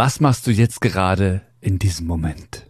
Was machst du jetzt gerade in diesem Moment?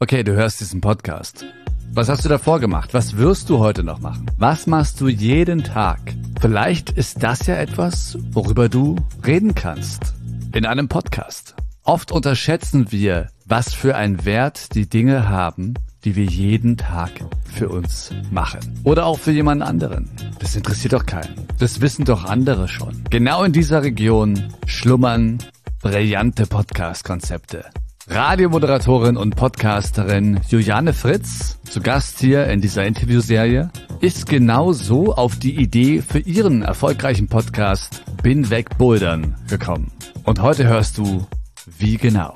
Okay, du hörst diesen Podcast. Was hast du davor gemacht? Was wirst du heute noch machen? Was machst du jeden Tag? Vielleicht ist das ja etwas, worüber du reden kannst. In einem Podcast. Oft unterschätzen wir, was für einen Wert die Dinge haben, die wir jeden Tag für uns machen. Oder auch für jemanden anderen. Das interessiert doch keinen. Das wissen doch andere schon. Genau in dieser Region schlummern brillante Podcast-Konzepte. Radiomoderatorin und Podcasterin Juliane Fritz, zu Gast hier in dieser Interviewserie, ist genau so auf die Idee für ihren erfolgreichen Podcast Bin weg Bouldern gekommen. Und heute hörst du, wie genau.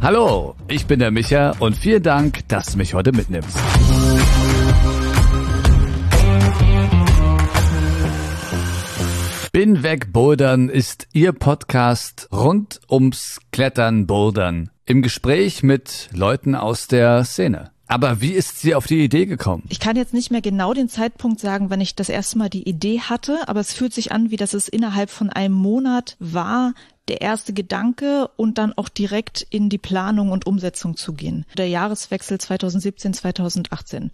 Hallo, ich bin der Micha und vielen Dank, dass du mich heute mitnimmst. Bin weg Bouldern ist Ihr Podcast rund ums Klettern, Bouldern. Im Gespräch mit Leuten aus der Szene. Aber wie ist sie auf die Idee gekommen? Ich kann jetzt nicht mehr genau den Zeitpunkt sagen, wenn ich das erste Mal die Idee hatte, aber es fühlt sich an, wie dass es innerhalb von einem Monat war, der erste Gedanke und dann auch direkt in die Planung und Umsetzung zu gehen. Der Jahreswechsel 2017, 2018.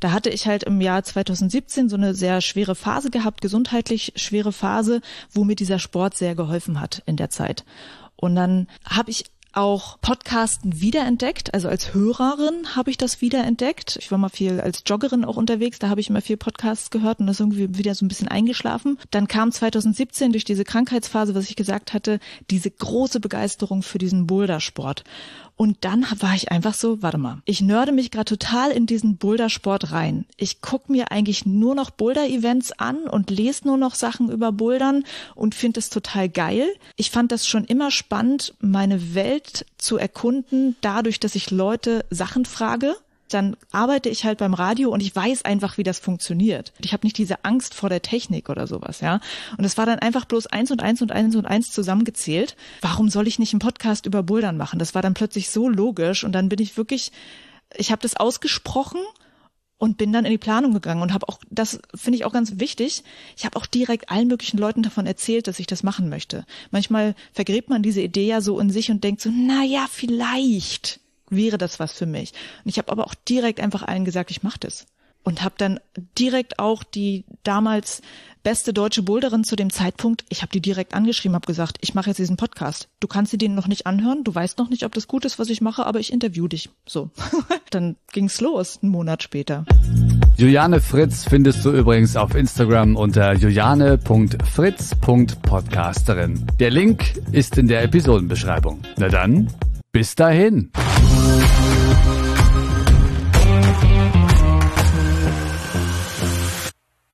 Da hatte ich halt im Jahr 2017 so eine sehr schwere Phase gehabt, gesundheitlich schwere Phase, wo mir dieser Sport sehr geholfen hat in der Zeit. Und dann habe ich auch Podcasten wiederentdeckt. Also als Hörerin habe ich das wiederentdeckt. Ich war mal viel als Joggerin auch unterwegs, da habe ich immer viel Podcasts gehört und das irgendwie wieder so ein bisschen eingeschlafen. Dann kam 2017 durch diese Krankheitsphase, was ich gesagt hatte, diese große Begeisterung für diesen Bouldersport. Und dann war ich einfach so, warte mal, ich nörde mich gerade total in diesen Bouldersport rein. Ich gucke mir eigentlich nur noch Boulder-Events an und lese nur noch Sachen über Bouldern und finde es total geil. Ich fand das schon immer spannend, meine Welt zu erkunden, dadurch, dass ich Leute Sachen frage dann arbeite ich halt beim Radio und ich weiß einfach, wie das funktioniert. Ich habe nicht diese Angst vor der Technik oder sowas, ja. Und es war dann einfach bloß eins und eins und eins und eins zusammengezählt. Warum soll ich nicht einen Podcast über Bouldern machen? Das war dann plötzlich so logisch und dann bin ich wirklich, ich habe das ausgesprochen und bin dann in die Planung gegangen und habe auch, das finde ich auch ganz wichtig, ich habe auch direkt allen möglichen Leuten davon erzählt, dass ich das machen möchte. Manchmal vergräbt man diese Idee ja so in sich und denkt so, na ja, vielleicht wäre das was für mich. Und ich habe aber auch direkt einfach allen gesagt, ich mache das. Und habe dann direkt auch die damals beste deutsche Boulderin zu dem Zeitpunkt, ich habe die direkt angeschrieben, habe gesagt, ich mache jetzt diesen Podcast. Du kannst dir den noch nicht anhören, du weißt noch nicht, ob das gut ist, was ich mache, aber ich interview dich. So. dann ging's los, einen Monat später. Juliane Fritz findest du übrigens auf Instagram unter juliane.fritz.podcasterin. Der Link ist in der Episodenbeschreibung. Na dann, bis dahin.